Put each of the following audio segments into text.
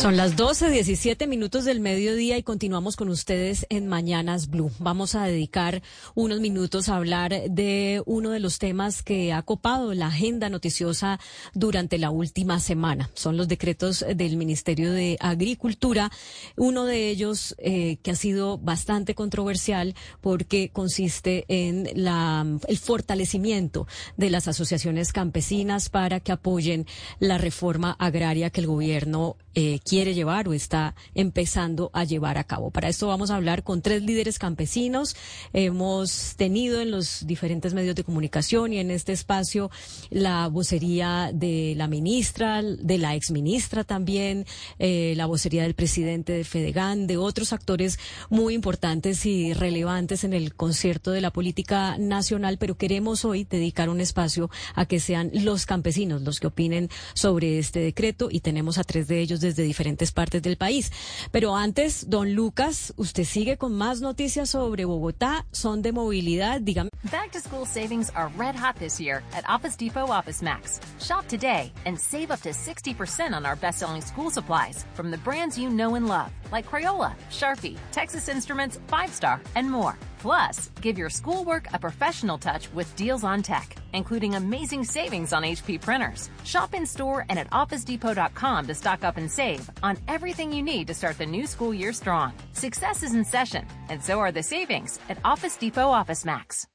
Son las 12, 17 minutos del mediodía y continuamos con ustedes en Mañanas Blue. Vamos a dedicar unos minutos a hablar de uno de los temas que ha copado la agenda noticiosa durante la última semana. Son los decretos del Ministerio de Agricultura. Uno de ellos eh, que ha sido bastante controversial porque consiste en la, el fortalecimiento de las asociaciones campesinas para que apoyen la reforma agraria que el gobierno eh, quiere llevar o está empezando a llevar a cabo. Para esto vamos a hablar con tres líderes campesinos. Hemos tenido en los diferentes medios de comunicación y en este espacio la vocería de la ministra, de la exministra también, eh, la vocería del presidente de Fedegan, de otros actores muy importantes y relevantes en el concierto de la política nacional, pero queremos hoy dedicar un espacio a que sean los campesinos los que opinen sobre este decreto y tenemos a tres de ellos desde diferentes partes del país. Pero antes, don Lucas, usted sigue con más noticias sobre Bogotá, son de movilidad, dígame. Back to school savings are red hot this year at Office Depot Office Max. Shop today and save up to 60% on our best-selling school supplies from the brands you know and love, like Crayola, Sharpie, Texas Instruments, Five Star, and more. Plus, give your schoolwork a professional touch with deals on tech, including amazing savings on HP printers. Shop in store and at OfficeDepot.com to stock up and save on everything you need to start the new school year strong. Success is in session, and so are the savings at Office Depot Office Max.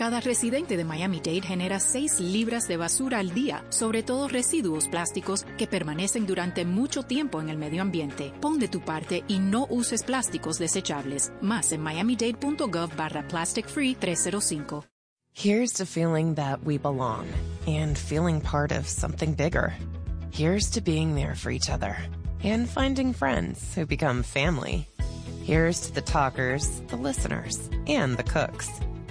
Cada residente de Miami-Dade genera 6 libras de basura al día, sobre todo residuos plásticos que permanecen durante mucho tiempo en el medio ambiente. Pon de tu parte y no uses plásticos desechables. Más en miamidade.gov barra plastic free 305. Here's to feeling that we belong and feeling part of something bigger. Here's to being there for each other and finding friends who become family. Here's to the talkers, the listeners, and the cooks.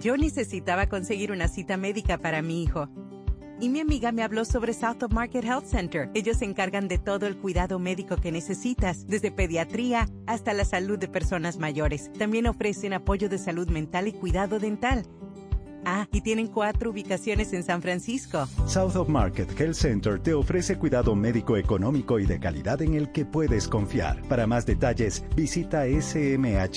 Yo necesitaba conseguir una cita médica para mi hijo. Y mi amiga me habló sobre South of Market Health Center. Ellos se encargan de todo el cuidado médico que necesitas, desde pediatría hasta la salud de personas mayores. También ofrecen apoyo de salud mental y cuidado dental. Ah, y tienen cuatro ubicaciones en San Francisco. South of Market Health Center te ofrece cuidado médico económico y de calidad en el que puedes confiar. Para más detalles, visita smhcsf.org.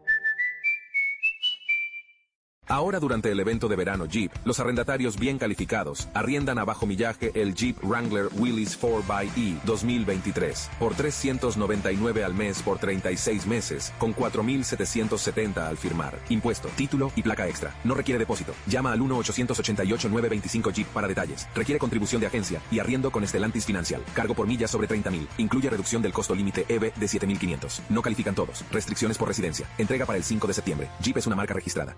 Ahora durante el evento de verano Jeep, los arrendatarios bien calificados arriendan a bajo millaje el Jeep Wrangler Willys 4xE 2023 por 399 al mes por 36 meses con 4.770 al firmar. Impuesto, título y placa extra. No requiere depósito. Llama al 1-888-925 Jeep para detalles. Requiere contribución de agencia y arriendo con Estelantis Financial. Cargo por millas sobre 30.000. Incluye reducción del costo límite EV de 7.500. No califican todos. Restricciones por residencia. Entrega para el 5 de septiembre. Jeep es una marca registrada.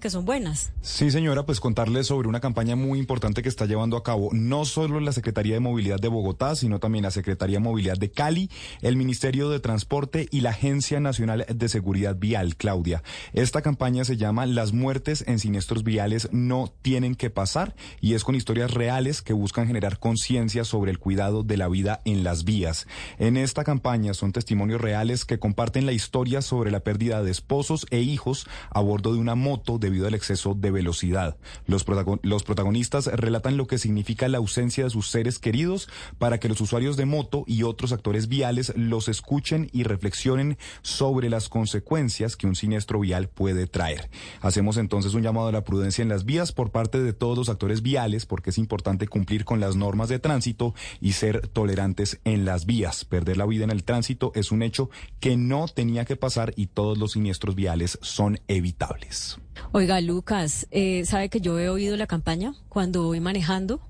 que son buenas. Sí, señora, pues contarles sobre una campaña muy importante que está llevando a cabo no solo la Secretaría de Movilidad de Bogotá, sino también la Secretaría de Movilidad de Cali, el Ministerio de Transporte y la Agencia Nacional de Seguridad Vial, Claudia. Esta campaña se llama Las muertes en siniestros viales no tienen que pasar y es con historias reales que buscan generar conciencia sobre el cuidado de la vida en las vías. En esta campaña son testimonios reales que comparten la historia sobre la pérdida de esposos e hijos a bordo de una moto debido al exceso de velocidad. Los, protagonistas relatan lo que significa la ausencia de sus seres queridos para que los usuarios de moto y otros actores viales los escuchen y reflexionen sobre las consecuencias que un siniestro vial puede traer. Hacemos entonces un llamado a la prudencia en las vías por parte de todos los actores viales porque es importante cumplir con las normas de tránsito y ser tolerantes en las vías. Perder la vida en el tránsito es un hecho que no tenía que pasar y todos los siniestros viales son evitables. Oiga, Lucas, eh, ¿sabe que yo he oído la campaña cuando voy manejando?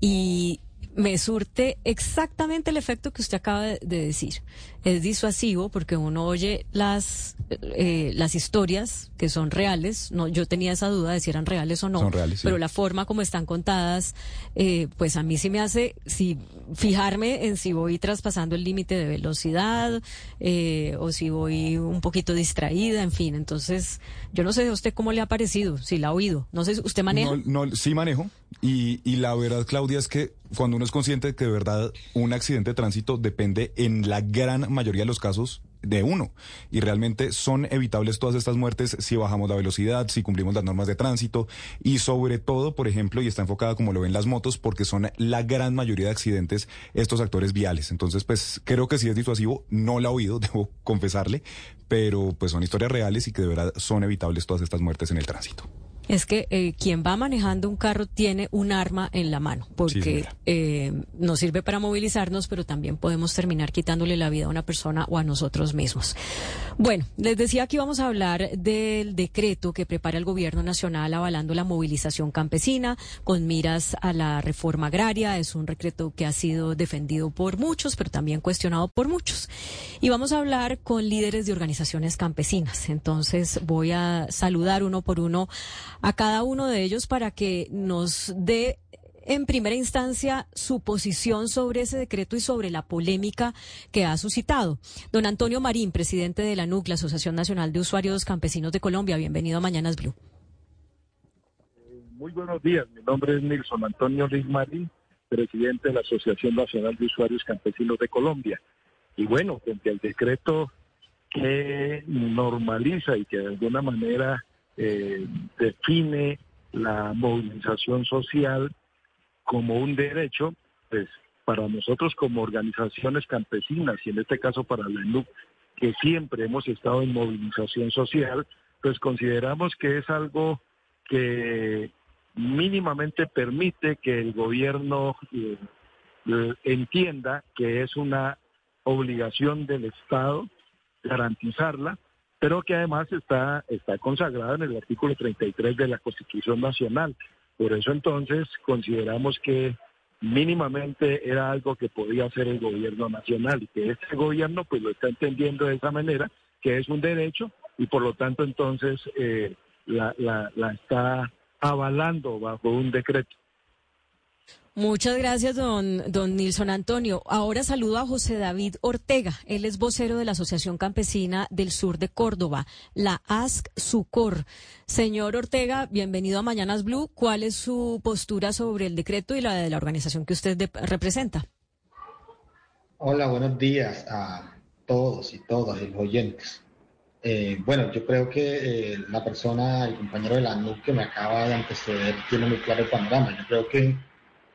Y me surte exactamente el efecto que usted acaba de decir. Es disuasivo porque uno oye las eh, las historias que son reales. No, yo tenía esa duda de si eran reales o no. Son reales, Pero la forma como están contadas, eh, pues a mí sí me hace si fijarme en si voy traspasando el límite de velocidad eh, o si voy un poquito distraída, en fin. Entonces, yo no sé a usted cómo le ha parecido, si la ha oído. No sé, ¿usted maneja? No, no sí manejo. Y, la verdad, Claudia, es que cuando uno es consciente de que de verdad un accidente de tránsito depende en la gran mayoría de los casos de uno. Y realmente son evitables todas estas muertes si bajamos la velocidad, si cumplimos las normas de tránsito y sobre todo, por ejemplo, y está enfocada como lo ven las motos, porque son la gran mayoría de accidentes estos actores viales. Entonces, pues creo que sí es disuasivo, no la he oído, debo confesarle, pero pues son historias reales y que de verdad son evitables todas estas muertes en el tránsito es que eh, quien va manejando un carro tiene un arma en la mano, porque eh, nos sirve para movilizarnos, pero también podemos terminar quitándole la vida a una persona o a nosotros mismos. Bueno, les decía que íbamos a hablar del decreto que prepara el Gobierno Nacional avalando la movilización campesina con miras a la reforma agraria. Es un decreto que ha sido defendido por muchos, pero también cuestionado por muchos. Y vamos a hablar con líderes de organizaciones campesinas. Entonces voy a saludar uno por uno a cada uno de ellos para que nos dé en primera instancia su posición sobre ese decreto y sobre la polémica que ha suscitado. Don Antonio Marín, presidente de la NUC, la Asociación Nacional de Usuarios Campesinos de Colombia, bienvenido a Mañanas Blue. Muy buenos días, mi nombre es Nilson Antonio Riz Marín, presidente de la Asociación Nacional de Usuarios Campesinos de Colombia. Y bueno, frente al decreto que normaliza y que de alguna manera eh, define la movilización social como un derecho, pues para nosotros como organizaciones campesinas y en este caso para la ENUC, que siempre hemos estado en movilización social, pues consideramos que es algo que mínimamente permite que el gobierno eh, entienda que es una obligación del Estado garantizarla pero que además está, está consagrado en el artículo 33 de la Constitución Nacional. Por eso entonces consideramos que mínimamente era algo que podía hacer el gobierno nacional y que este gobierno pues lo está entendiendo de esa manera, que es un derecho y por lo tanto entonces eh, la, la, la está avalando bajo un decreto. Muchas gracias, don, don Nilson Antonio. Ahora saludo a José David Ortega. Él es vocero de la Asociación Campesina del Sur de Córdoba, la ASC SUCOR. Señor Ortega, bienvenido a Mañanas Blue. ¿Cuál es su postura sobre el decreto y la de la organización que usted representa? Hola, buenos días a todos y todas los oyentes. Eh, bueno, yo creo que eh, la persona, el compañero de la NUC que me acaba de anteceder, tiene muy claro el panorama. Yo creo que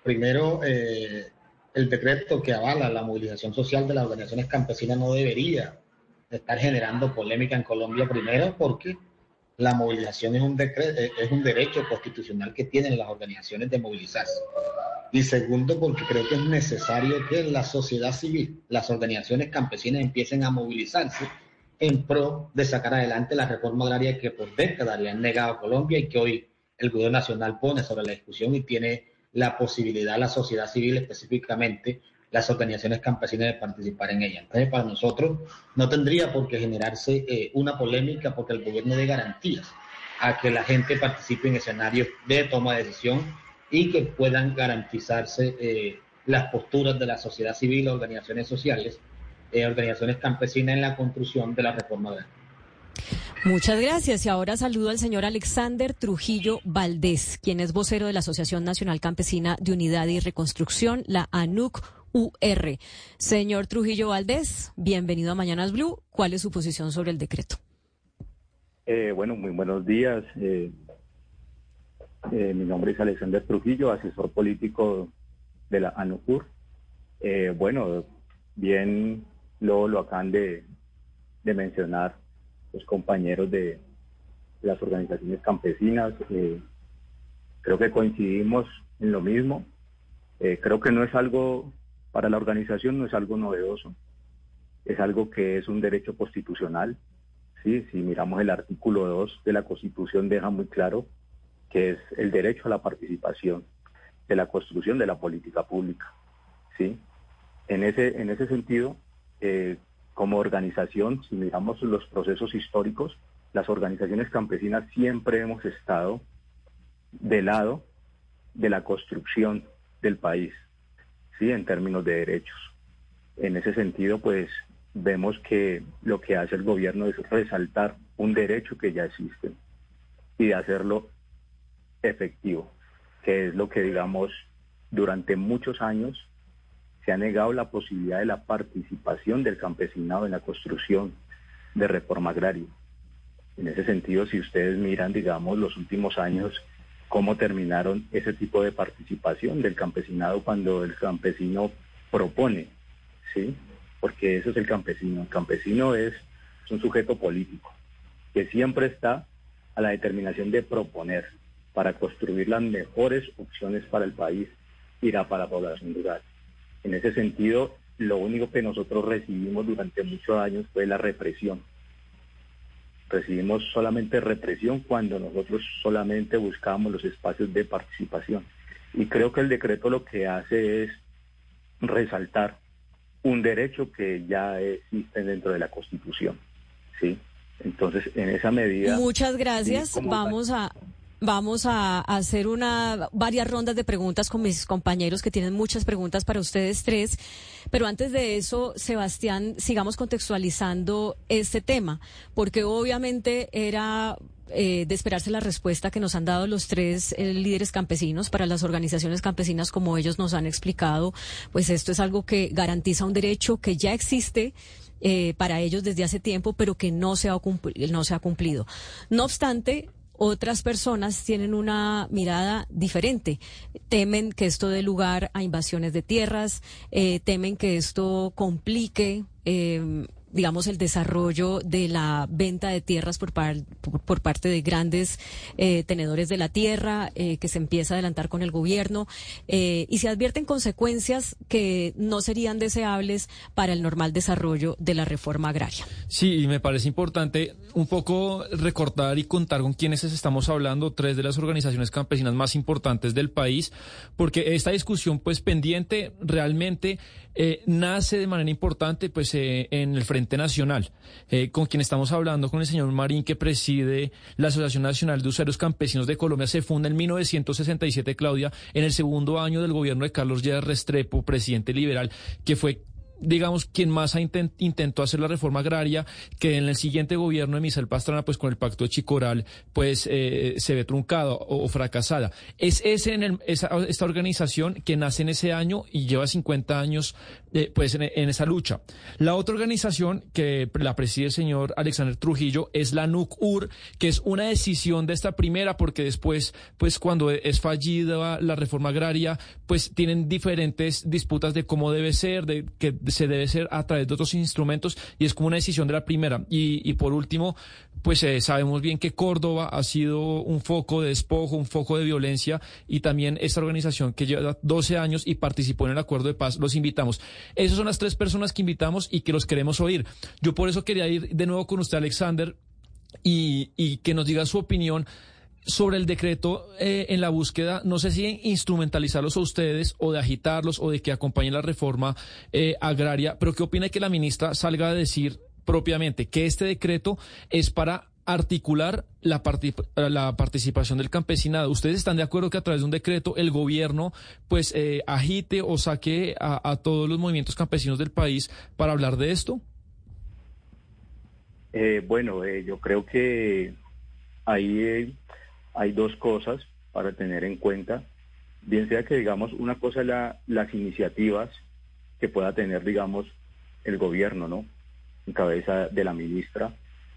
Primero, eh, el decreto que avala la movilización social de las organizaciones campesinas no debería estar generando polémica en Colombia, primero porque la movilización es un, eh, es un derecho constitucional que tienen las organizaciones de movilizarse. Y segundo, porque creo que es necesario que la sociedad civil, las organizaciones campesinas empiecen a movilizarse en pro de sacar adelante la reforma agraria que por décadas le han negado a Colombia y que hoy el gobierno nacional pone sobre la discusión y tiene la posibilidad a la sociedad civil, específicamente las organizaciones campesinas, de participar en ella. Entonces, para nosotros no tendría por qué generarse eh, una polémica porque el gobierno dé garantías a que la gente participe en escenarios de toma de decisión y que puedan garantizarse eh, las posturas de la sociedad civil, organizaciones sociales, eh, organizaciones campesinas en la construcción de la reforma agraria. Muchas gracias. Y ahora saludo al señor Alexander Trujillo Valdés, quien es vocero de la Asociación Nacional Campesina de Unidad y Reconstrucción, la ANUC UR. Señor Trujillo Valdés, bienvenido a Mañanas Blue. ¿Cuál es su posición sobre el decreto? Eh, bueno, muy buenos días. Eh, eh, mi nombre es Alexander Trujillo, asesor político de la ANUCUR. bueno, bien lo, lo acaban de mencionar los compañeros de las organizaciones campesinas. creo que coincidimos en lo mismo. creo que no es algo para la organización no es algo novedoso, es algo que es un derecho constitucional. ¿sí? Si miramos el artículo 2 de la Constitución deja muy claro que es el derecho a la participación de la construcción de la política pública. ¿sí? En, ese, en ese sentido, eh, como organización, si miramos los procesos históricos, las organizaciones campesinas siempre hemos estado del lado de la construcción del país, en términos de derechos. En ese sentido, pues vemos que lo que hace el gobierno es resaltar un derecho que ya existe y hacerlo efectivo, que es lo que, digamos, durante muchos años se ha negado la posibilidad de la participación del campesinado en la construcción de reforma agraria. En ese sentido, si ustedes miran, digamos, los últimos años, cómo terminaron ese tipo de participación del campesinado cuando el campesino propone, ¿sí? Porque eso es el campesino. El campesino es, un sujeto político que siempre está a la determinación de proponer para construir las mejores opciones para el país y para la población rural. En ese sentido, lo único que nosotros recibimos durante muchos años fue la represión recibimos solamente represión cuando nosotros solamente buscamos los espacios de participación. Y creo que el decreto lo que hace es resaltar un derecho que ya existe dentro de la Constitución. ¿sí? Entonces, en esa medida... Muchas gracias. Vamos a... Vamos a hacer una varias rondas de preguntas con mis compañeros que tienen muchas preguntas para ustedes tres. Pero antes de eso, Sebastián, sigamos contextualizando este tema, porque obviamente era eh, de esperarse la respuesta que nos han dado los tres eh, líderes campesinos para las organizaciones campesinas, como ellos nos han explicado, pues esto es algo que garantiza un derecho que ya existe. Eh, para ellos desde hace tiempo, pero que no se, ha no se ha cumplido. No obstante, otras personas tienen una mirada diferente. Temen que esto dé lugar a invasiones de tierras, eh, temen que esto complique. Eh, digamos, el desarrollo de la venta de tierras por, por, parte de grandes eh, tenedores de la tierra, eh, que se empieza a adelantar con el gobierno, eh, y se advierten consecuencias que no serían deseables para el normal desarrollo de la reforma agraria. Sí, y me parece importante un poco recordar y contar con quienes estamos hablando, tres de las organizaciones campesinas más importantes del país, porque esta discusión, pues pendiente, realmente nace de manera importante, pues en el frente Nacional, eh, con quien estamos hablando, con el señor Marín, que preside la Asociación Nacional de Usuarios Campesinos de Colombia, se funda en 1967, Claudia, en el segundo año del gobierno de Carlos Lleras Restrepo, presidente liberal, que fue digamos, quien más ha intentó hacer la reforma agraria, que en el siguiente gobierno de Michel Pastrana, pues con el pacto de Chicoral, pues eh, se ve truncado o, fracasada. Es ese en esa, esta organización que nace en ese año y lleva 50 años eh, pues en, esa lucha. La otra organización que la preside el señor Alexander Trujillo es la NUC-UR, que es una decisión de esta primera, porque después, pues cuando es fallida la reforma agraria, pues tienen diferentes disputas de cómo debe ser, de que se debe ser a través de otros instrumentos y es como una decisión de la primera. Y, y por último, pues eh, sabemos bien que Córdoba ha sido un foco de despojo, un foco de violencia y también esta organización que lleva 12 años y participó en el acuerdo de paz, los invitamos. Esas son las tres personas que invitamos y que los queremos oír. Yo por eso quería ir de nuevo con usted, Alexander, y, y que nos diga su opinión sobre el decreto eh, en la búsqueda, no sé si instrumentalizarlos a ustedes o de agitarlos o de que acompañen la reforma eh, agraria, pero ¿qué opina que la ministra salga a decir propiamente que este decreto es para articular la, la participación del campesinado. ¿Ustedes están de acuerdo que a través de un decreto el gobierno pues eh, agite o saque a, todos los movimientos campesinos del país para hablar de esto? Eh, bueno, eh, yo creo que ahí hay dos cosas para tener en cuenta. Bien sea que, digamos, una cosa es las iniciativas que pueda tener, digamos, el gobierno, ¿no? En cabeza de la ministra,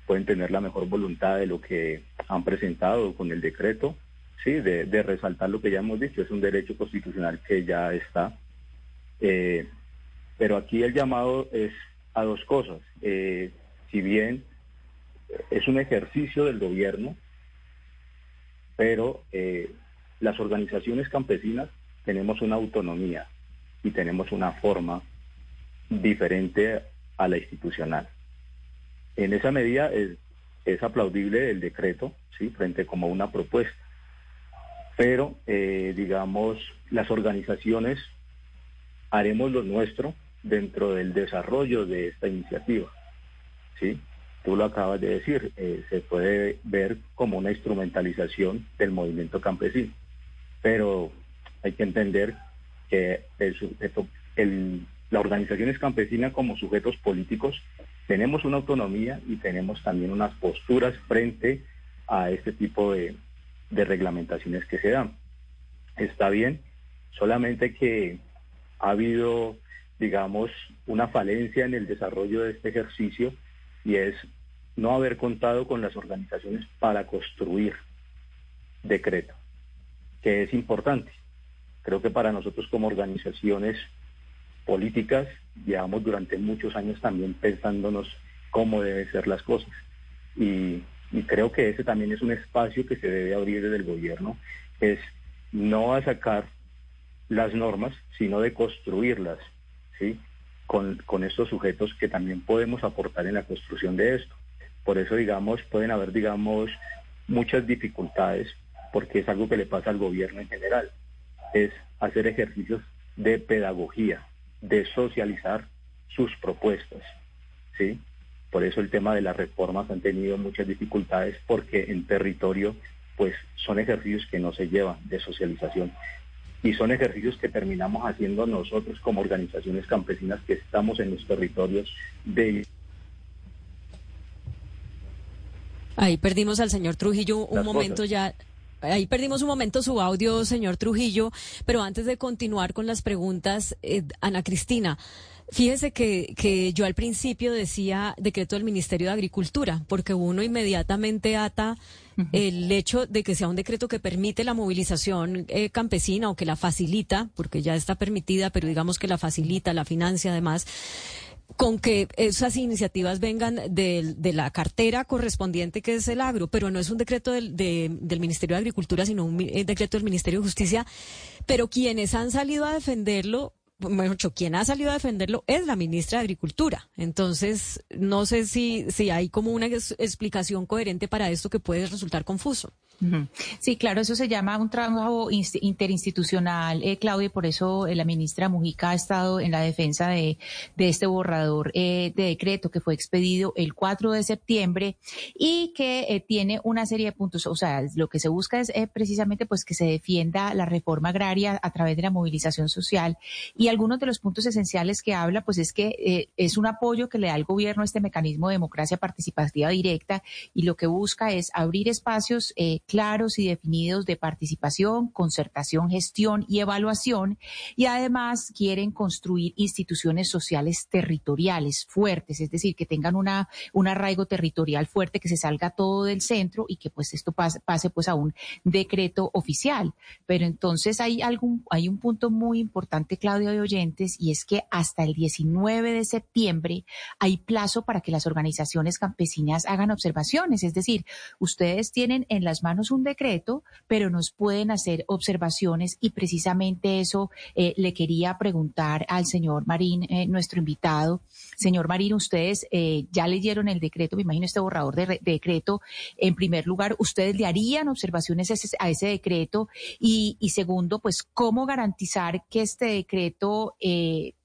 pueden tener la mejor voluntad de lo que han presentado con el decreto, sí, de, resaltar lo que ya hemos dicho, es un derecho constitucional que ya está. Eh, pero aquí el llamado es a dos cosas. Eh, si bien es un ejercicio del gobierno, pero eh, las organizaciones campesinas tenemos una autonomía y tenemos una forma diferente a la institucional. En esa medida es, aplaudible el decreto, ¿sí? frente como una propuesta. Pero, eh, digamos, las organizaciones haremos lo nuestro dentro del desarrollo de esta iniciativa. ¿sí? Tú lo acabas de decir, eh, se puede ver como una instrumentalización del movimiento campesino, pero hay que entender que el, la organización es campesina como sujetos políticos tenemos una autonomía y tenemos también unas posturas frente a este tipo de, reglamentaciones que se dan. Está bien, solamente que ha habido, digamos, una falencia en el desarrollo de este ejercicio y es no haber contado con las organizaciones para construir decreto, que es importante. Creo que para nosotros como organizaciones políticas, llevamos durante muchos años también pensándonos cómo deben ser las cosas. Y, creo que ese también es un espacio que se debe abrir desde el gobierno, es no a sacar las normas, sino de construirlas, ¿sí? Con, con estos sujetos que también podemos aportar en la construcción de esto. Por eso, digamos, pueden haber, digamos, muchas dificultades, porque es algo que le pasa al gobierno en general, es hacer ejercicios de pedagogía, de socializar sus propuestas, ¿sí? Por eso el tema de las reformas han tenido muchas dificultades porque en territorio pues son ejercicios que no se llevan de socialización y son ejercicios que terminamos haciendo nosotros como organizaciones campesinas que estamos en los territorios de Ahí perdimos al señor Trujillo un momento ya. Ahí perdimos un momento su audio, señor Trujillo, pero antes de continuar con las preguntas, eh, Ana Cristina, fíjese que, que yo al principio decía decreto del Ministerio de Agricultura, porque uno inmediatamente ata el hecho de que sea un decreto que permite la movilización eh, campesina o que la facilita, porque ya está permitida, pero digamos que la facilita, la financia además con que esas iniciativas vengan de, de, la cartera correspondiente que es el agro, pero no es un decreto del, del Ministerio de Agricultura, sino un eh, decreto del Ministerio de Justicia. Pero quienes han salido a defenderlo, mejor quien ha salido a defenderlo es la ministra de Agricultura. Entonces, no sé si, si hay como una explicación coherente para esto que puede resultar confuso. Sí, claro, eso se llama un trabajo interinstitucional, eh, Claudia, y por eso eh, la ministra Mujica ha estado en la defensa de, este borrador eh, de decreto que fue expedido el 4 de septiembre y que eh, tiene una serie de puntos. O sea, lo que se busca es precisamente pues que se defienda la reforma agraria a través de la movilización social y algunos de los puntos esenciales que habla pues es que es un apoyo que le da al gobierno a este mecanismo de democracia participativa directa y lo que busca es abrir espacios eh, claros y definidos de participación, concertación, gestión y evaluación y además quieren construir instituciones sociales territoriales fuertes, es decir, que tengan una, un arraigo territorial fuerte, que se salga todo del centro y que pues esto pase, pase pues a un decreto oficial. Pero entonces hay algún, hay un punto muy importante, Claudio de Oyentes, y es que hasta el 19 de septiembre hay plazo para que las organizaciones campesinas hagan observaciones, es decir, ustedes tienen en las manos un decreto, pero nos pueden hacer observaciones y precisamente eso eh, le quería preguntar al señor Marín, eh, nuestro invitado. Señor Marín, ustedes eh, ya leyeron el decreto, me imagino este borrador de, decreto. En primer lugar, ¿ustedes le harían observaciones a ese, decreto? Y, segundo, pues, ¿cómo garantizar que este decreto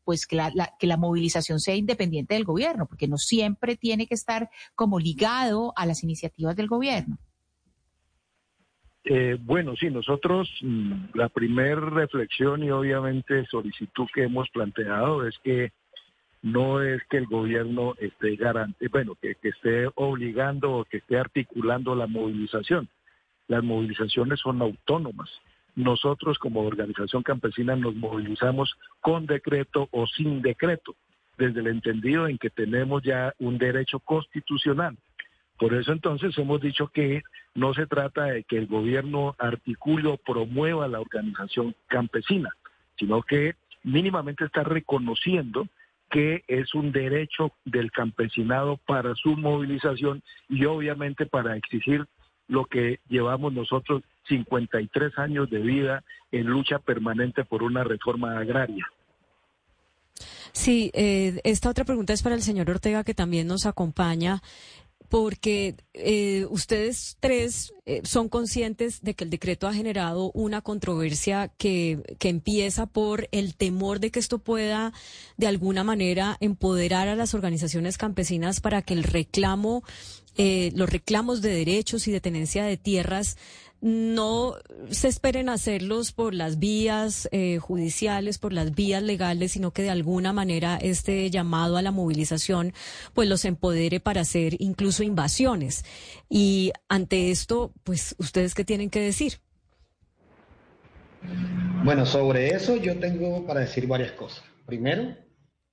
pues que la, que la movilización sea independiente del gobierno, porque no siempre tiene que estar como ligado a las iniciativas del gobierno. Eh, bueno, sí, nosotros mm, la primera reflexión y obviamente solicitud que hemos planteado es que no es que el gobierno esté garante, bueno, que, que esté obligando o que esté articulando la movilización. Las movilizaciones son autónomas. Nosotros como organización campesina nos movilizamos con decreto o sin decreto, desde el entendido en que tenemos ya un derecho constitucional por eso entonces hemos dicho que no se trata de que el gobierno articule o promueva la organización campesina, sino que mínimamente está reconociendo que es un derecho del campesinado para su movilización y obviamente para exigir lo que llevamos nosotros 53 años de vida en lucha permanente por una reforma agraria. Sí, eh, esta otra pregunta es para el señor Ortega, que también nos acompaña porque eh, ustedes tres eh, son conscientes de que el decreto ha generado una controversia que, que empieza por el temor de que esto pueda de alguna manera empoderar a las organizaciones campesinas para que el reclamo, eh, los reclamos de derechos y de tenencia de tierras no se esperen hacerlos por las vías eh, judiciales, por las vías legales, sino que de alguna manera este llamado a la movilización pues los empodere para hacer incluso invasiones. Y ante esto, pues ustedes qué tienen que decir? Bueno, sobre eso yo tengo para decir varias cosas. Primero,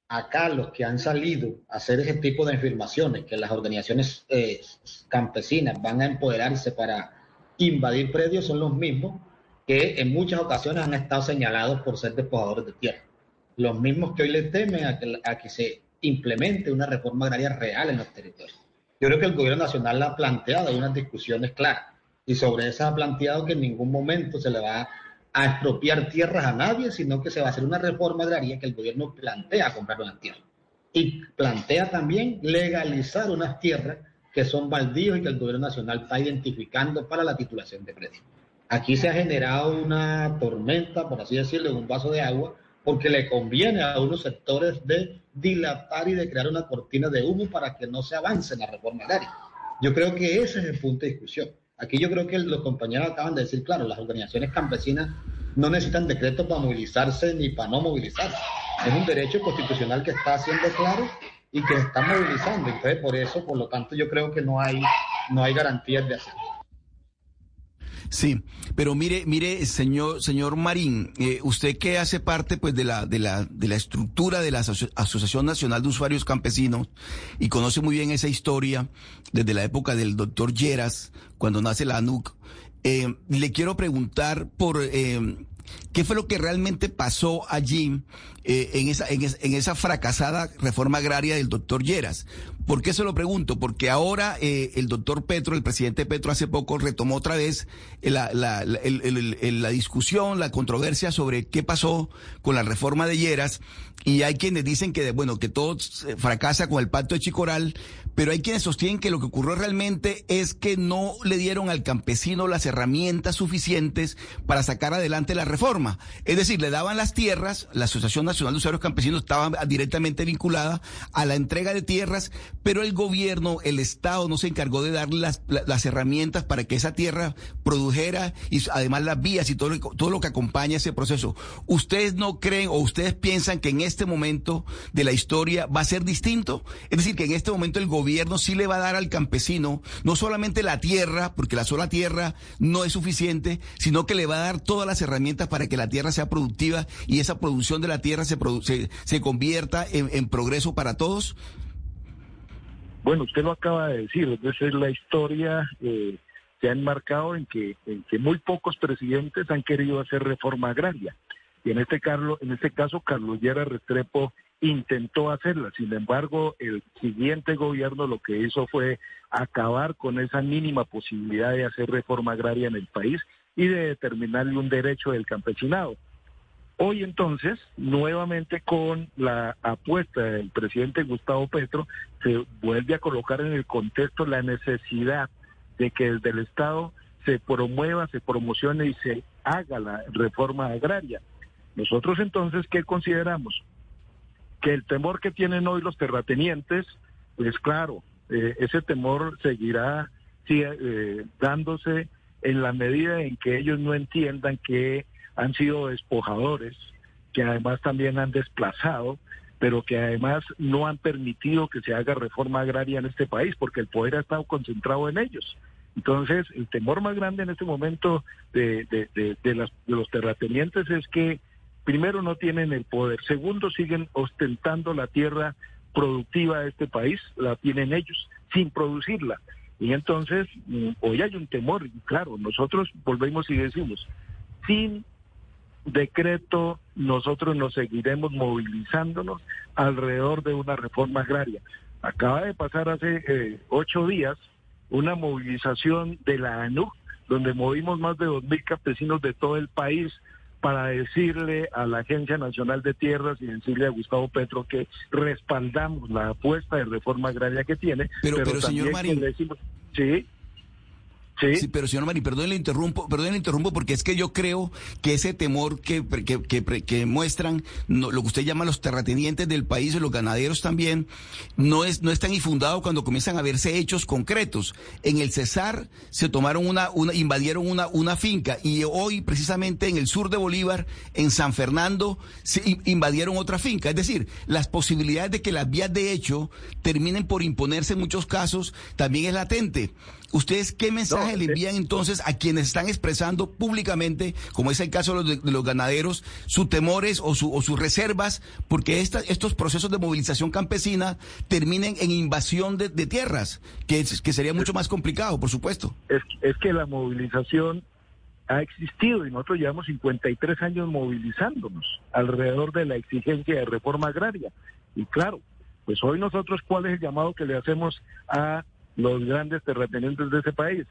acá los que han salido a hacer ese tipo de afirmaciones, que las organizaciones eh, campesinas van a empoderarse para invadir predios son los mismos que en muchas ocasiones han estado señalados por ser despojadores de tierra. Los mismos que hoy le temen a que, se implemente una reforma agraria real en los territorios. Yo creo que el gobierno nacional ha planteado unas discusiones claras y sobre eso ha planteado que en ningún momento se le va a expropiar tierras a nadie, sino que se va a hacer una reforma agraria que el gobierno plantea comprar unas tierras. Y plantea también legalizar unas tierras que son baldíos y que el gobierno nacional está identificando para la titulación de predios. Aquí se ha generado una tormenta, por así decirlo, un vaso de agua, porque le conviene a unos sectores de dilatar y de crear una cortina de humo para que no se avance en la reforma agraria. Yo creo que ese es el punto de discusión. Aquí yo creo que los compañeros acaban de decir, claro, las organizaciones campesinas no necesitan decretos para movilizarse ni para no movilizarse. Es un derecho constitucional que está haciendo claro y que están movilizando. Entonces, por eso, por lo tanto, yo creo que no hay, no hay garantías de hacerlo. Sí, pero mire, mire, señor, señor Marín, eh, usted que hace parte, pues, de la, de la, de la estructura de la Asociación Nacional de Usuarios Campesinos y conoce muy bien esa historia desde la época del doctor Lleras, cuando nace la ANUC, eh, le quiero preguntar por eh, qué fue lo que realmente pasó allí eh, en, esa, en, esa fracasada reforma agraria del doctor Lleras. ¿Por qué se lo pregunto? Porque ahora eh, el doctor Petro, el presidente Petro, hace poco retomó otra vez la, la, la, discusión, la controversia sobre qué pasó con la reforma de Lleras. Y hay quienes dicen que, bueno, que todo fracasa con el pacto de Chicoral, pero hay quienes sostienen que lo que ocurrió realmente es que no le dieron al campesino las herramientas suficientes para sacar adelante la reforma. Es decir, le daban las tierras, la Asociación Nacional de Usuarios Campesinos estaba directamente vinculada a la entrega de tierras, pero el gobierno, el Estado no se encargó de darle las, las herramientas para que esa tierra produjera y además las vías y todo, todo lo que acompaña ese proceso. ¿Ustedes no creen o ustedes piensan que en este momento de la historia va a ser distinto? Es decir, que en este momento el gobierno sí le va a dar al campesino no solamente la tierra, porque la sola tierra no es suficiente, sino que le va a dar todas las herramientas para que la tierra sea productiva y esa producción de la tierra se, se, convierta en, progreso para todos? Bueno, usted lo acaba de decir, es la historia eh, se ha enmarcado en que, en que muy pocos presidentes han querido hacer reforma agraria. Y en este, en este caso, Carlos Llera Restrepo intentó hacerla. Sin embargo, el siguiente gobierno lo que hizo fue acabar con esa mínima posibilidad de hacer reforma agraria en el país y de determinarle un derecho del campesinado. Hoy entonces, nuevamente con la apuesta del presidente Gustavo Petro, se vuelve a colocar en el contexto la necesidad de que desde el Estado se promueva, se promocione y se haga la reforma agraria. Nosotros entonces, ¿qué consideramos? Que el temor que tienen hoy los terratenientes, pues claro, eh, ese temor seguirá eh, dándose en la medida en que ellos no entiendan que han sido despojadores, que además también han desplazado, pero que además no han permitido que se haga reforma agraria en este país, porque el poder ha estado concentrado en ellos. Entonces, el temor más grande en este momento de, de, de, de los terratenientes es que, primero, no tienen el poder, segundo, siguen ostentando la tierra productiva de este país, la tienen ellos, sin producirla. Y entonces, mm, hoy hay un temor, claro, nosotros volvemos y decimos, sin decreto nosotros nos seguiremos movilizándonos alrededor de una reforma agraria. Acaba de pasar hace eh, ocho días una movilización de la ANU, donde movimos más de dos mil campesinos de todo el país para decirle a la Agencia Nacional de Tierras y decirle a Gustavo Petro que respaldamos la apuesta de reforma agraria que tiene. Pero, pero, señor Marín, decimos, sí. Sí. pero señor Mari, perdón le interrumpo, perdón le interrumpo porque es que yo creo que ese temor que, que, que, muestran lo que usted llama los terratenientes del país y los ganaderos también, no es, no es tan infundado cuando comienzan a verse hechos concretos. En el Cesar se tomaron una, una invadieron una, una finca y hoy precisamente en el sur de Bolívar, en San Fernando, se invadieron otra finca. Es decir, las posibilidades de que las vías de hecho terminen por imponerse en muchos casos también es latente. ¿Ustedes qué mensaje le eh, envían entonces a quienes están expresando públicamente, como es el caso de los, ganaderos, sus temores o, sus reservas, porque estos procesos de movilización campesina terminen en invasión de, tierras, que, que sería mucho más complicado, por supuesto? Es, es que la movilización ha existido y nosotros llevamos 53 años movilizándonos alrededor de la exigencia de reforma agraria. Y claro, pues hoy nosotros, ¿cuál es el llamado que le hacemos a los grandes terratenientes de ese país.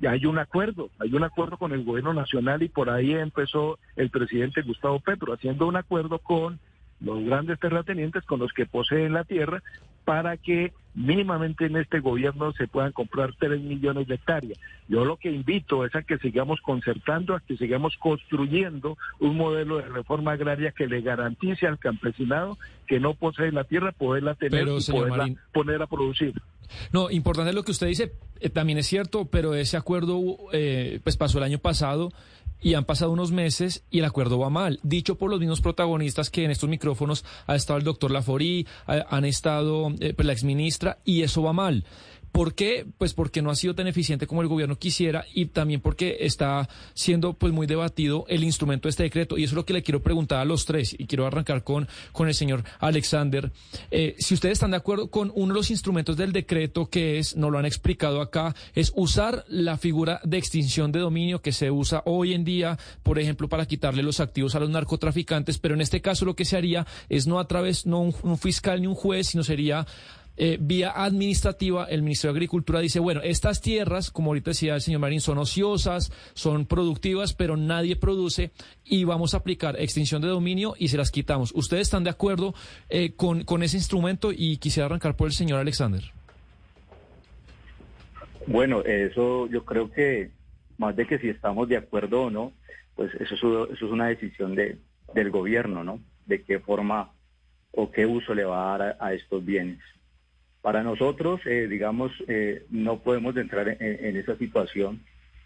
Y hay un acuerdo, hay un acuerdo con el gobierno nacional y por ahí empezó el presidente Gustavo Petro haciendo un acuerdo con los grandes terratenientes, con los que poseen la tierra, para que mínimamente en este gobierno se puedan comprar 3 millones de hectáreas. Yo lo que invito es a que sigamos concertando, a que sigamos construyendo un modelo de reforma agraria que le garantice al campesinado que no posee la tierra, poderla tener y poderla poner a producir. No, importante lo que usted dice, eh, también es cierto, pero ese acuerdo eh, pues pasó el año pasado y han pasado unos meses y el acuerdo va mal. Dicho por los mismos protagonistas que en estos micrófonos ha estado el doctor Laforí, han estado eh, pues, la exministra y eso va mal. ¿Por qué? Pues porque no ha sido tan eficiente como el gobierno quisiera y también porque está siendo pues muy debatido el instrumento de este decreto. Y eso es lo que le quiero preguntar a los tres y quiero arrancar con, con el señor Alexander. Eh, si ustedes están de acuerdo con uno de los instrumentos del decreto que es, no lo han explicado acá, es usar la figura de extinción de dominio que se usa hoy en día, por ejemplo, para quitarle los activos a los narcotraficantes, pero en este caso lo que se haría es no a través, no un fiscal ni un juez, sino sería eh, vía administrativa, el Ministerio de Agricultura dice, bueno, estas tierras, como ahorita decía el señor Marín, son ociosas, son productivas, pero nadie produce y vamos a aplicar extinción de dominio y se las quitamos. ¿Ustedes están de acuerdo eh, con, con ese instrumento? Y quisiera arrancar por el señor Alexander. Bueno, eso yo creo que más de que si estamos de acuerdo o no, pues eso es, eso es una decisión de, del gobierno, ¿no? De qué forma o qué uso le va a dar a estos bienes. Para nosotros, eh, digamos, eh, no podemos entrar en, esa situación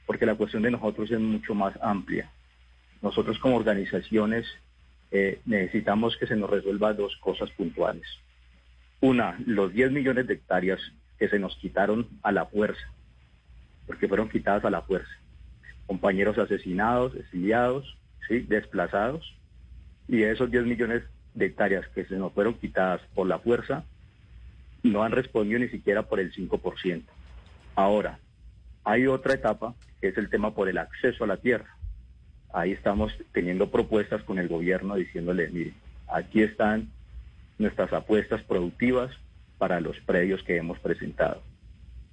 porque la cuestión de nosotros es mucho más amplia. Nosotros como organizaciones eh, necesitamos que se nos resuelva dos cosas puntuales. Una, los 10 millones de hectáreas que se nos quitaron a la fuerza, porque fueron quitadas a la fuerza. Compañeros asesinados, exiliados, ¿sí? desplazados, y esos 10 millones de hectáreas que se nos fueron quitadas por la fuerza, no han respondido ni siquiera por el 5%. Ahora, hay otra etapa que es el tema por el acceso a la tierra. Ahí estamos teniendo propuestas con el gobierno diciéndole, mire, aquí están nuestras apuestas productivas para los predios que hemos presentado.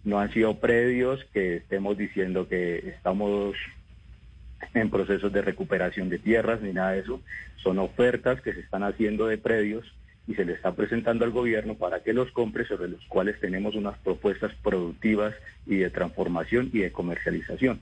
No han sido predios que estemos diciendo que estamos en procesos de recuperación de tierras ni nada de eso. Son ofertas que se están haciendo de predios y se le está presentando al gobierno para que los compre, sobre los cuales tenemos unas propuestas productivas y de transformación y de comercialización.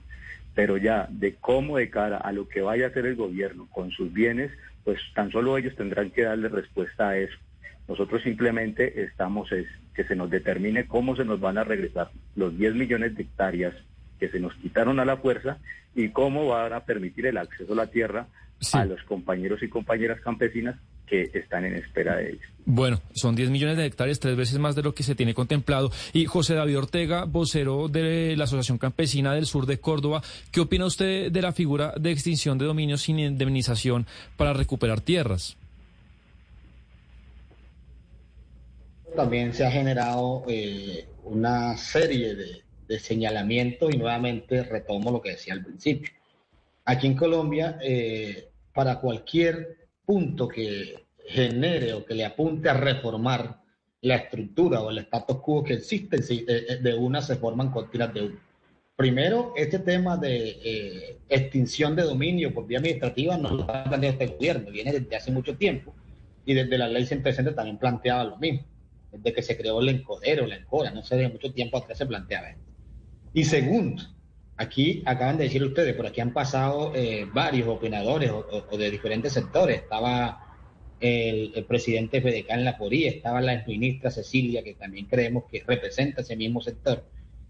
Pero ya de cómo de cara a lo que vaya a hacer el gobierno con sus bienes, pues tan solo ellos tendrán que darle respuesta a eso. Nosotros simplemente estamos es que se nos determine cómo se nos van a regresar los 10 millones de hectáreas que se nos quitaron a la fuerza y cómo van a permitir el acceso a la tierra a los compañeros y compañeras campesinas que están en espera de ellos. Bueno, son 10 millones de hectáreas, tres veces más de lo que se tiene contemplado. Y José David Ortega, vocero de la Asociación Campesina del Sur de Córdoba, ¿qué opina usted de la figura de extinción de dominio sin indemnización para recuperar tierras? También se ha generado eh, una serie de, de señalamientos y nuevamente retomo lo que decía al principio. Aquí en Colombia, eh, para cualquier punto que genere o que le apunte a reformar la estructura o el status quo que existe, eh, eh, de una se forman cortinas de uno. Primero, este tema de extinción de dominio por vía administrativa no lo ha planteado este gobierno, viene desde hace mucho tiempo y desde la ley 160 también planteaba lo mismo. Desde que se creó el encodero, la encora, no sé, de mucho tiempo atrás se planteaba esto. Y segundo, aquí acaban de decir ustedes, por aquí han pasado eh, varios opinadores o, de diferentes sectores. Estaba el, presidente Fedecán Laporí, estaba la ministra Cecilia, que también creemos que representa ese mismo sector.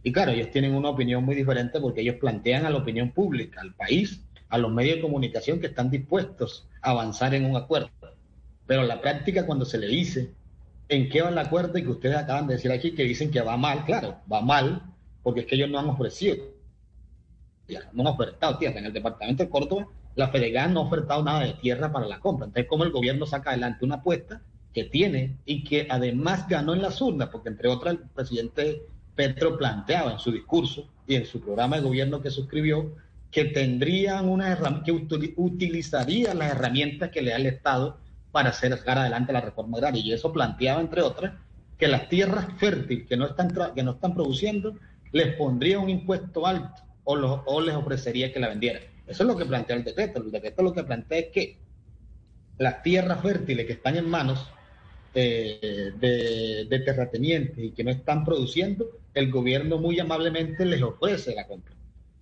Y claro, ellos tienen una opinión muy diferente porque ellos plantean a la opinión pública, al país, a los medios de comunicación que están dispuestos a avanzar en un acuerdo. Pero la práctica cuando se le dice en qué va el acuerdo y que ustedes acaban de decir aquí que dicen que va mal, claro, va mal porque es que ellos no han ofrecido, no han ofertado tierra. En el departamento de Córdoba, la Fedegan no ha ofertado nada de tierra para la compra. Entonces, ¿cómo el gobierno saca adelante una apuesta que tiene y que además ganó en las urnas? Porque, entre otras, el presidente Petro planteaba en su discurso y en su programa de gobierno que suscribió que tendrían una que utilizarían las herramientas que le da el Estado para hacer sacar adelante la reforma agraria. Y eso planteaba, entre otras, que las tierras fértiles que no están, que no están produciendo les pondría un impuesto alto o, les ofrecería que la vendieran. Eso es lo que plantea el decreto. El decreto lo que plantea es que las tierras fértiles que están en manos eh, de, terratenientes y que no están produciendo, el gobierno muy amablemente les ofrece la compra.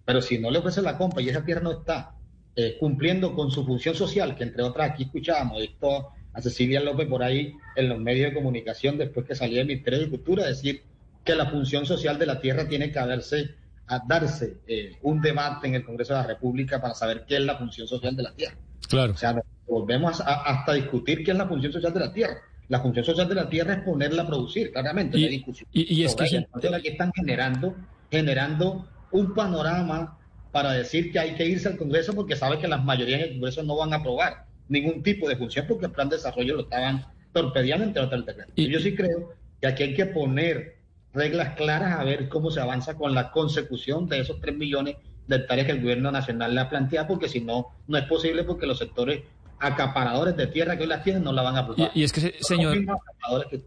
Pero si no le ofrece la compra y esa tierra no está eh, cumpliendo con su función social, que entre otras aquí escuchábamos esto a Cecilia López por ahí en los medios de comunicación después que salía el Ministerio de Cultura, decir que la función social de la tierra tiene que haberse, a darse eh, un debate en el Congreso de la República para saber qué es la función social de la tierra. Claro. O sea, volvemos a, hasta discutir qué es la función social de la tierra. La función social de la tierra es ponerla a producir, claramente, y, discusión. Y, es que Entonces, aquí están generando, generando un panorama para decir que hay que irse al Congreso porque sabe que las mayorías del Congreso no van a aprobar ningún tipo de función porque el plan de desarrollo lo estaban torpedeando entre otras Y yo sí creo que aquí hay que poner reglas claras a ver cómo se avanza con la consecución de esos 3 millones de hectáreas que el gobierno nacional le ha planteado, porque si no, no es posible porque los sectores acaparadores de tierra que hoy las tienen no la van a aprobar. Y, es que, señor,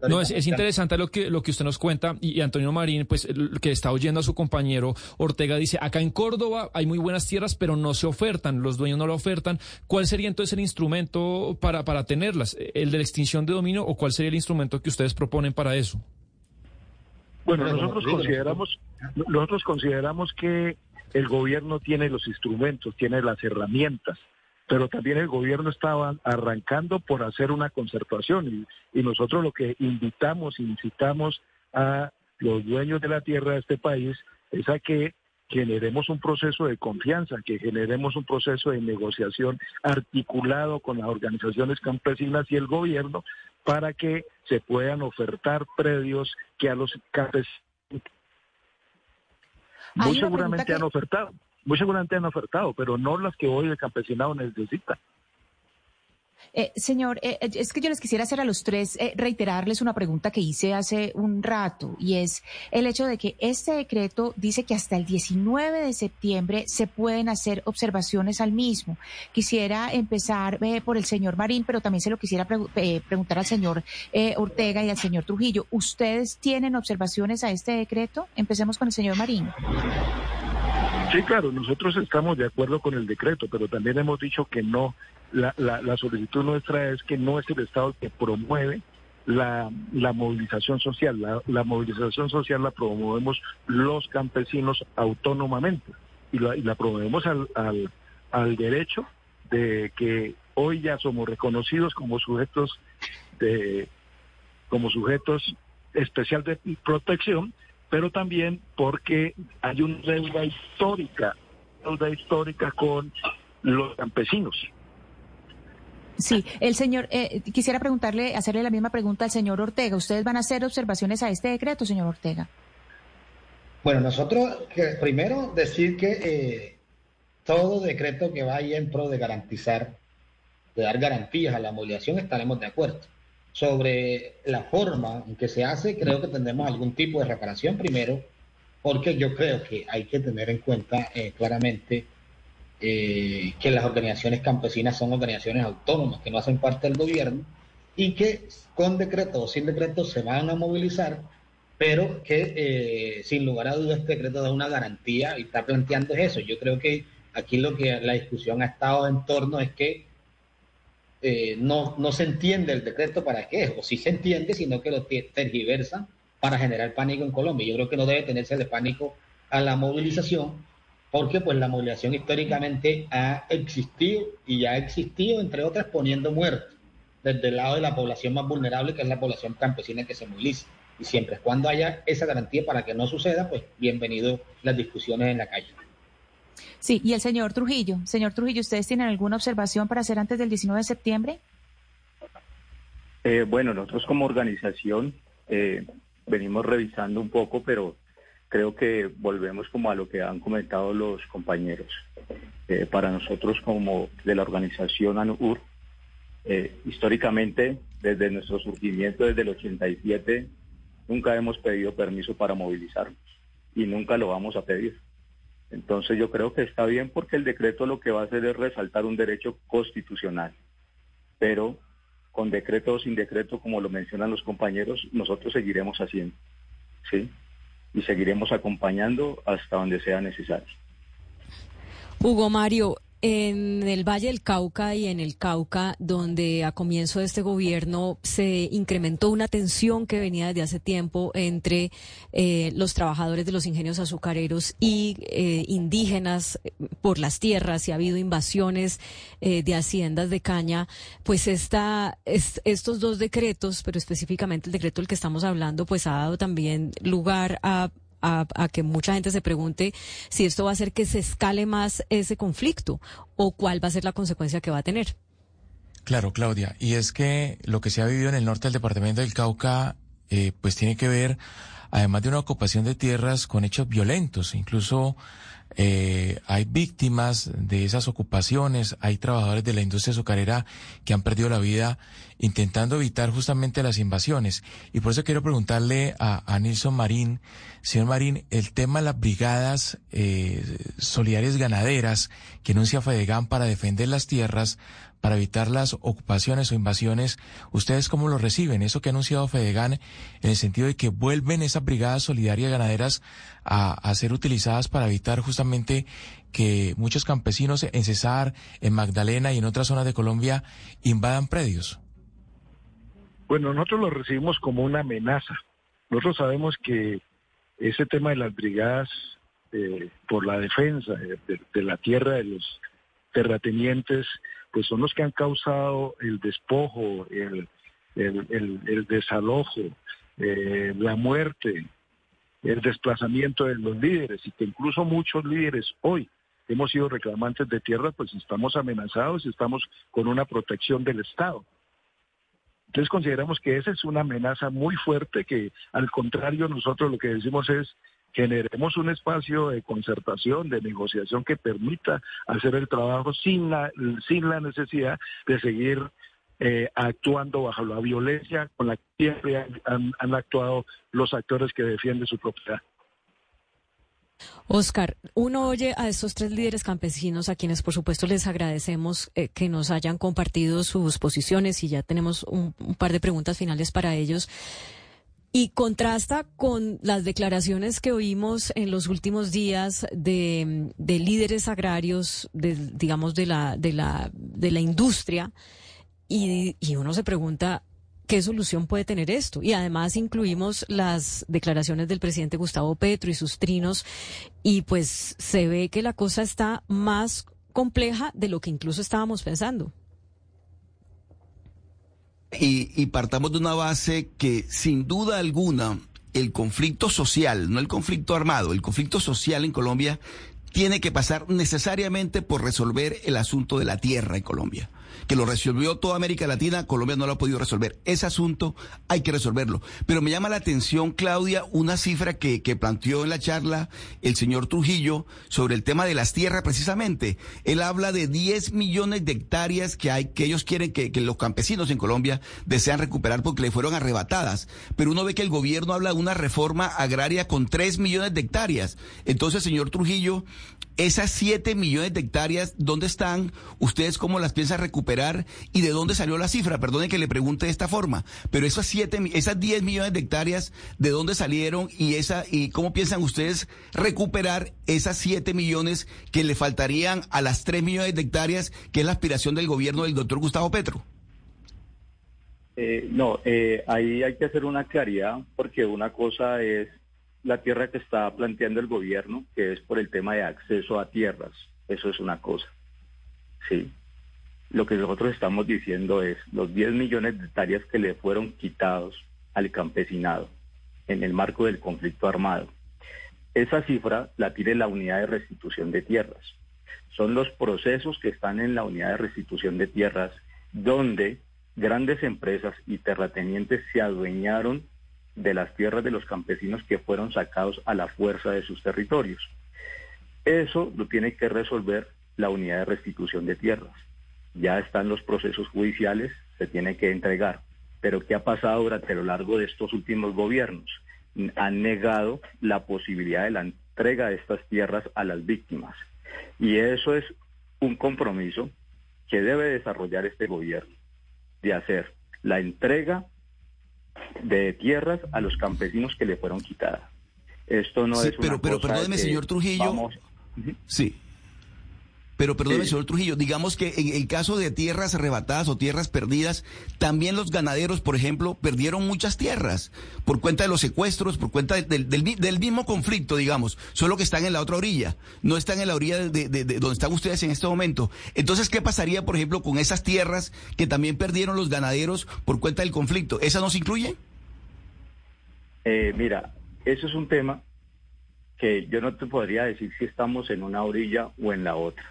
no, es, interesante lo que, lo que usted nos cuenta y, Antonio Marín, pues que está oyendo a su compañero Ortega, dice, acá en Córdoba hay muy buenas tierras, pero no se ofertan, los dueños no lo ofertan. ¿Cuál sería entonces el instrumento para, para tenerlas? ¿El de la extinción de dominio o cuál sería el instrumento que ustedes proponen para eso? Bueno, nosotros consideramos, nosotros consideramos que el gobierno tiene los instrumentos, tiene las herramientas, pero también el gobierno estaba arrancando por hacer una concertación y, y nosotros lo que invitamos, incitamos a los dueños de la tierra de este país es a que generemos un proceso de confianza, que generemos un proceso de negociación articulado con las organizaciones campesinas y el gobierno para que se puedan ofertar predios que a los campesinos muy seguramente han ofertado, muy seguramente han ofertado, pero no las que hoy el campesinado necesita. Eh, señor, eh, eh, es que yo les quisiera hacer a los tres reiterarles una pregunta que hice hace un rato y es el hecho de que este decreto dice que hasta el 19 de septiembre se pueden hacer observaciones al mismo. Quisiera empezar por el señor Marín, pero también se lo quisiera preguntar al señor Ortega y al señor Trujillo. ¿Ustedes tienen observaciones a este decreto? Empecemos con el señor Marín. Sí, claro, nosotros estamos de acuerdo con el decreto, pero también hemos dicho que no la, la, solicitud nuestra es que no es el Estado que promueve la, la movilización social. La, movilización social la promovemos los campesinos autónomamente y la, y la promovemos al, al, al derecho de que hoy ya somos reconocidos como sujetos de como sujetos especial de protección, pero también porque hay una deuda histórica, deuda histórica con los campesinos. Sí, el señor, eh, quisiera preguntarle, hacerle la misma pregunta al señor Ortega. ¿Ustedes van a hacer observaciones a este decreto, señor Ortega? Bueno, nosotros primero decir que eh, todo decreto que vaya en pro de garantizar, de dar garantías a la movilización, estaremos de acuerdo. Sobre la forma en que se hace, creo que tendremos algún tipo de reparación primero, porque yo creo que hay que tener en cuenta eh, claramente eh, que las organizaciones campesinas son organizaciones autónomas que no hacen parte del gobierno y que con decreto o sin decreto se van a movilizar, pero que eh, sin lugar a dudas este decreto da una garantía y está planteando eso. Yo creo que aquí lo que la discusión ha estado en torno es que eh, no, no se entiende el decreto para qué es, o si se entiende, sino que lo tergiversa para generar pánico en Colombia. Yo creo que no debe tenerse de pánico a la movilización, porque pues la movilización históricamente ha existido y ya ha existido, entre otras, poniendo muertos desde el lado de la población más vulnerable, que es la población campesina que se moviliza. Y siempre cuando haya esa garantía para que no suceda, pues bienvenido las discusiones en la calle. Sí, y el señor Trujillo. Señor Trujillo, ¿ustedes tienen alguna observación para hacer antes del 19 de septiembre? Eh, bueno, nosotros como organización eh, venimos revisando un poco, pero creo que volvemos como a lo que han comentado los compañeros. Eh, para nosotros como de la organización ANUR, eh, históricamente, desde nuestro surgimiento, desde el 87, nunca hemos pedido permiso para movilizarnos y nunca lo vamos a pedir. Entonces yo creo que está bien porque el decreto lo que va a hacer es resaltar un derecho constitucional, pero con decreto o sin decreto, como lo mencionan los compañeros, nosotros seguiremos haciendo. ¿sí? Y seguiremos acompañando hasta donde sea necesario. Hugo Mario, en el Valle del Cauca y en el Cauca, donde a comienzo de este gobierno se incrementó una tensión que venía desde hace tiempo entre eh, los trabajadores de los ingenios azucareros y eh, indígenas eh, por las tierras y ha habido invasiones de haciendas de caña, pues esta, estos dos decretos, pero específicamente el decreto del que estamos hablando, pues ha dado también lugar a a, que mucha gente se pregunte si esto va a hacer que se escale más ese conflicto o cuál va a ser la consecuencia que va a tener. Claro, Claudia. Y es que lo que se ha vivido en el norte del departamento del Cauca, eh, pues tiene que ver, además de una ocupación de tierras, con hechos violentos. Incluso eh, hay víctimas de esas ocupaciones, hay trabajadores de la industria azucarera que han perdido la vida intentando evitar justamente las invasiones. Y por eso quiero preguntarle a, a Nilson Marín, señor Marín, el tema de las brigadas eh, solidarias ganaderas que anuncia FEDEGAN para defender las tierras, para evitar las ocupaciones o invasiones, ¿ustedes cómo lo reciben? Eso que ha anunciado Fedegan en el sentido de que vuelven esas brigadas solidarias ganaderas a, ser utilizadas para evitar justamente que muchos campesinos en Cesar, en Magdalena y en otras zonas de Colombia invadan predios. Bueno, nosotros lo recibimos como una amenaza. Nosotros sabemos que ese tema de las brigadas eh, por la defensa de la tierra de los terratenientes, pues son los que han causado el despojo, el, el, desalojo, eh, la muerte, el desplazamiento de los líderes y que incluso muchos líderes hoy hemos sido reclamantes de tierra, pues estamos amenazados y estamos con una protección del Estado. Entonces consideramos que esa es una amenaza muy fuerte que al contrario nosotros lo que decimos es generemos un espacio de concertación, de negociación que permita hacer el trabajo sin la, sin la necesidad de seguir eh, actuando bajo la violencia con la que siempre han, actuado los actores que defienden su propiedad. Oscar, uno oye a estos tres líderes campesinos a quienes por supuesto les agradecemos eh, que nos hayan compartido sus posiciones y ya tenemos un par de preguntas finales para ellos y contrasta con las declaraciones que oímos en los últimos días de, líderes agrarios, de, digamos, de la, de la, de la industria, y, y uno se pregunta, ¿qué solución puede tener esto? Y además incluimos las declaraciones del presidente Gustavo Petro y sus trinos, y pues se ve que la cosa está más compleja de lo que incluso estábamos pensando. Y, y partamos de una base que sin duda alguna el conflicto social, no el conflicto armado, el conflicto social en Colombia tiene que pasar necesariamente por resolver el asunto de la tierra en Colombia que lo resolvió toda América Latina, Colombia no lo ha podido resolver. Ese asunto hay que resolverlo. Pero me llama la atención, Claudia, una cifra que, que planteó en la charla el señor Trujillo sobre el tema de las tierras precisamente. Él habla de 10 millones de hectáreas que hay, que ellos quieren que, los campesinos en Colombia desean recuperar porque le fueron arrebatadas. Pero uno ve que el gobierno habla de una reforma agraria con 3 millones de hectáreas. Entonces, señor Trujillo, esas 7 millones de hectáreas, ¿dónde están? ¿Ustedes cómo las piensan recuperar? ¿Y de dónde salió la cifra? Perdone que le pregunte de esta forma, pero esas siete, esas 10 millones de hectáreas, ¿de dónde salieron? ¿Y, esa, y cómo piensan ustedes recuperar esas 7 millones que le faltarían a las 3 millones de hectáreas, que es la aspiración del gobierno del doctor Gustavo Petro? Eh, no, eh, ahí hay que hacer una claridad, porque una cosa es la tierra que está planteando el gobierno, que es por el tema de acceso a tierras. Eso es una cosa. Sí. Lo que nosotros estamos diciendo es los 10 millones de hectáreas que le fueron quitados al campesinado en el marco del conflicto armado. Esa cifra la tiene la unidad de restitución de tierras. Son los procesos que están en la unidad de restitución de tierras donde grandes empresas y terratenientes se adueñaron de las tierras de los campesinos que fueron sacados a la fuerza de sus territorios. Eso lo tiene que resolver la unidad de restitución de tierras. Ya están los procesos judiciales, se tiene que entregar. Pero ¿qué ha pasado durante lo largo de estos últimos gobiernos? Han negado la posibilidad de la entrega de estas tierras a las víctimas. Y eso es un compromiso que debe desarrollar este gobierno, de hacer la entrega de tierras a los campesinos que le fueron quitadas. Esto no es pero, pero perdóneme, señor Trujillo. Sí. Pero perdóneme, señor Trujillo, digamos que en el caso de tierras arrebatadas o tierras perdidas, también los ganaderos, por ejemplo, perdieron muchas tierras por cuenta de los secuestros, por cuenta del, del, mismo conflicto, digamos, solo que están en la otra orilla, no están en la orilla de, donde están ustedes en este momento. Entonces, ¿qué pasaría, por ejemplo, con esas tierras que también perdieron los ganaderos por cuenta del conflicto? ¿Esa no se incluye? Eh, mira, eso es un tema que yo no te podría decir si estamos en una orilla o en la otra.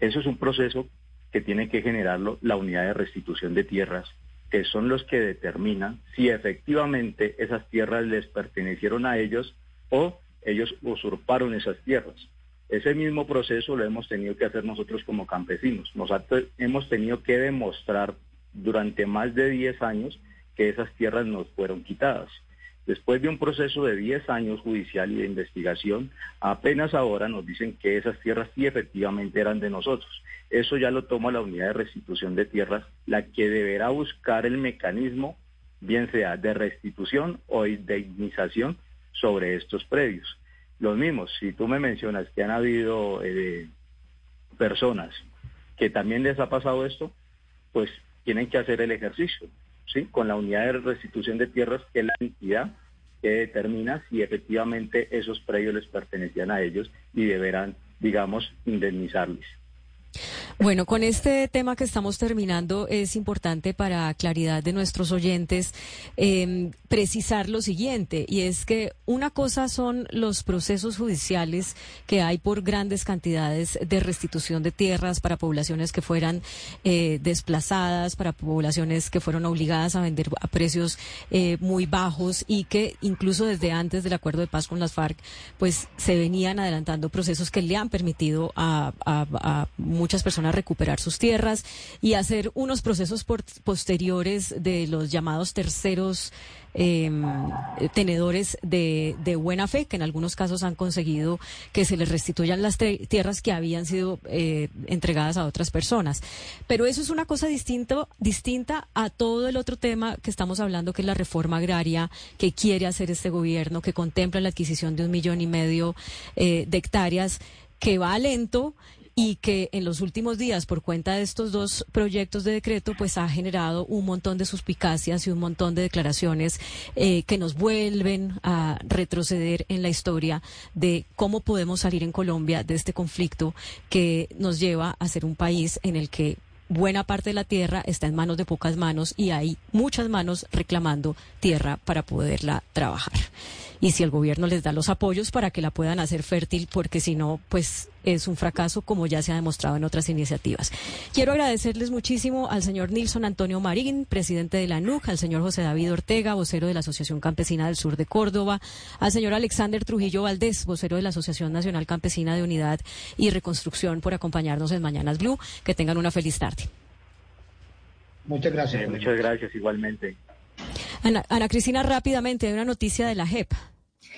Eso es un proceso que tiene que generarlo la unidad de restitución de tierras, que son los que determinan si efectivamente esas tierras les pertenecieron a ellos o ellos usurparon esas tierras. Ese mismo proceso lo hemos tenido que hacer nosotros como campesinos. Nosotros hemos tenido que demostrar durante más de 10 años que esas tierras nos fueron quitadas. Después de un proceso de 10 años judicial y de investigación, apenas ahora nos dicen que esas tierras sí efectivamente eran de nosotros. Eso ya lo toma la unidad de restitución de tierras, la que deberá buscar el mecanismo, bien sea de restitución o indemnización sobre estos predios. Los mismos, si tú me mencionas que han habido eh, personas que también les ha pasado esto, pues tienen que hacer el ejercicio. ¿Sí? con la unidad de restitución de tierras, que es la entidad que determina si efectivamente esos predios les pertenecían a ellos y deberán, digamos, indemnizarles. Bueno, con este tema que estamos terminando es importante para claridad de nuestros oyentes em, precisar lo siguiente, y es que una cosa son los procesos judiciales que hay por grandes cantidades de restitución de tierras para poblaciones que fueran eh, desplazadas, para poblaciones que fueron obligadas a vender a precios eh, muy bajos y que incluso desde antes del acuerdo de paz con las FARC, pues se venían adelantando procesos que le han permitido a, muchas personas recuperar sus tierras y hacer unos procesos posteriores de los llamados terceros em, tenedores de, buena fe, que en algunos casos han conseguido que se les restituyan las tierras que habían sido eh, entregadas a otras personas. Pero eso es una cosa distinto, distinta a todo el otro tema que estamos hablando, que es la reforma agraria que quiere hacer este gobierno, que contempla la adquisición de un millón y medio eh, de hectáreas que va lento y que en los últimos días, por cuenta de estos dos proyectos de decreto, pues ha generado un montón de suspicacias y un montón de declaraciones eh, que nos vuelven a retroceder en la historia de cómo podemos salir en Colombia de este conflicto que nos lleva a ser un país en el que buena parte de la tierra está en manos de pocas manos y hay muchas manos reclamando tierra para poderla trabajar. Y si el gobierno les da los apoyos para que la puedan hacer fértil, porque si no, pues es un fracaso como ya se ha demostrado en otras iniciativas. Quiero agradecerles muchísimo al señor Nilson Antonio Marín, presidente de la NUC, al señor José David Ortega, vocero de la Asociación Campesina del Sur de Córdoba, al señor Alexander Trujillo Valdés, vocero de la Asociación Nacional Campesina de Unidad y Reconstrucción, por acompañarnos en Mañanas Blue. Que tengan una feliz tarde. Muchas gracias. Eh, muchas gracias igualmente. Ana, Ana Cristina, rápidamente, hay una noticia de la JEP.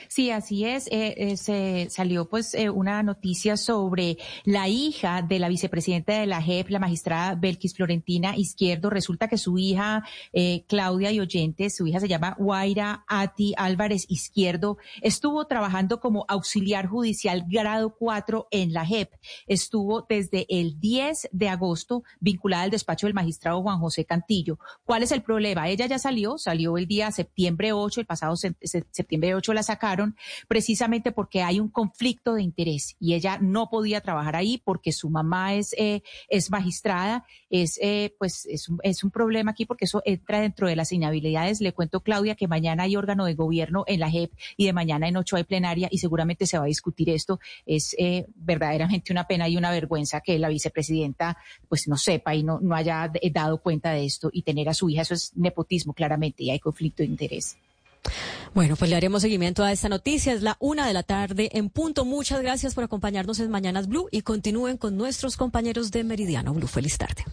Sí, así es. Eh, eh, se salió pues eh, una noticia sobre la hija de la vicepresidenta de la JEP, la magistrada Belkis Florentina Izquierdo. Resulta que su hija, Claudia y Oyentes, su hija se llama Guaira Ati Álvarez Izquierdo, estuvo trabajando como auxiliar judicial grado 4 en la JEP. Estuvo desde el 10 de agosto vinculada al despacho del magistrado Juan José Cantillo. ¿Cuál es el problema? Ella ya salió, salió el día septiembre 8, el pasado septiembre 8 la precisamente porque hay un conflicto de interés y ella no podía trabajar ahí porque su mamá es, eh, es magistrada. Es, eh, pues, es un, es un problema aquí porque eso entra dentro de las inhabilidades. Le cuento, Claudia, que mañana hay órgano de gobierno en la JEP y de mañana en ocho hay plenaria y seguramente se va a discutir esto. Es eh, verdaderamente una pena y una vergüenza que la vicepresidenta pues no sepa y no, no haya dado cuenta de esto y tener a su hija. Eso es nepotismo, claramente, y hay conflicto de interés. Bueno, pues le haremos seguimiento a esta noticia. Es la una de la tarde en punto. Muchas gracias por acompañarnos en Mañanas Blue y continúen con nuestros compañeros de Meridiano Blue. Feliz tarde.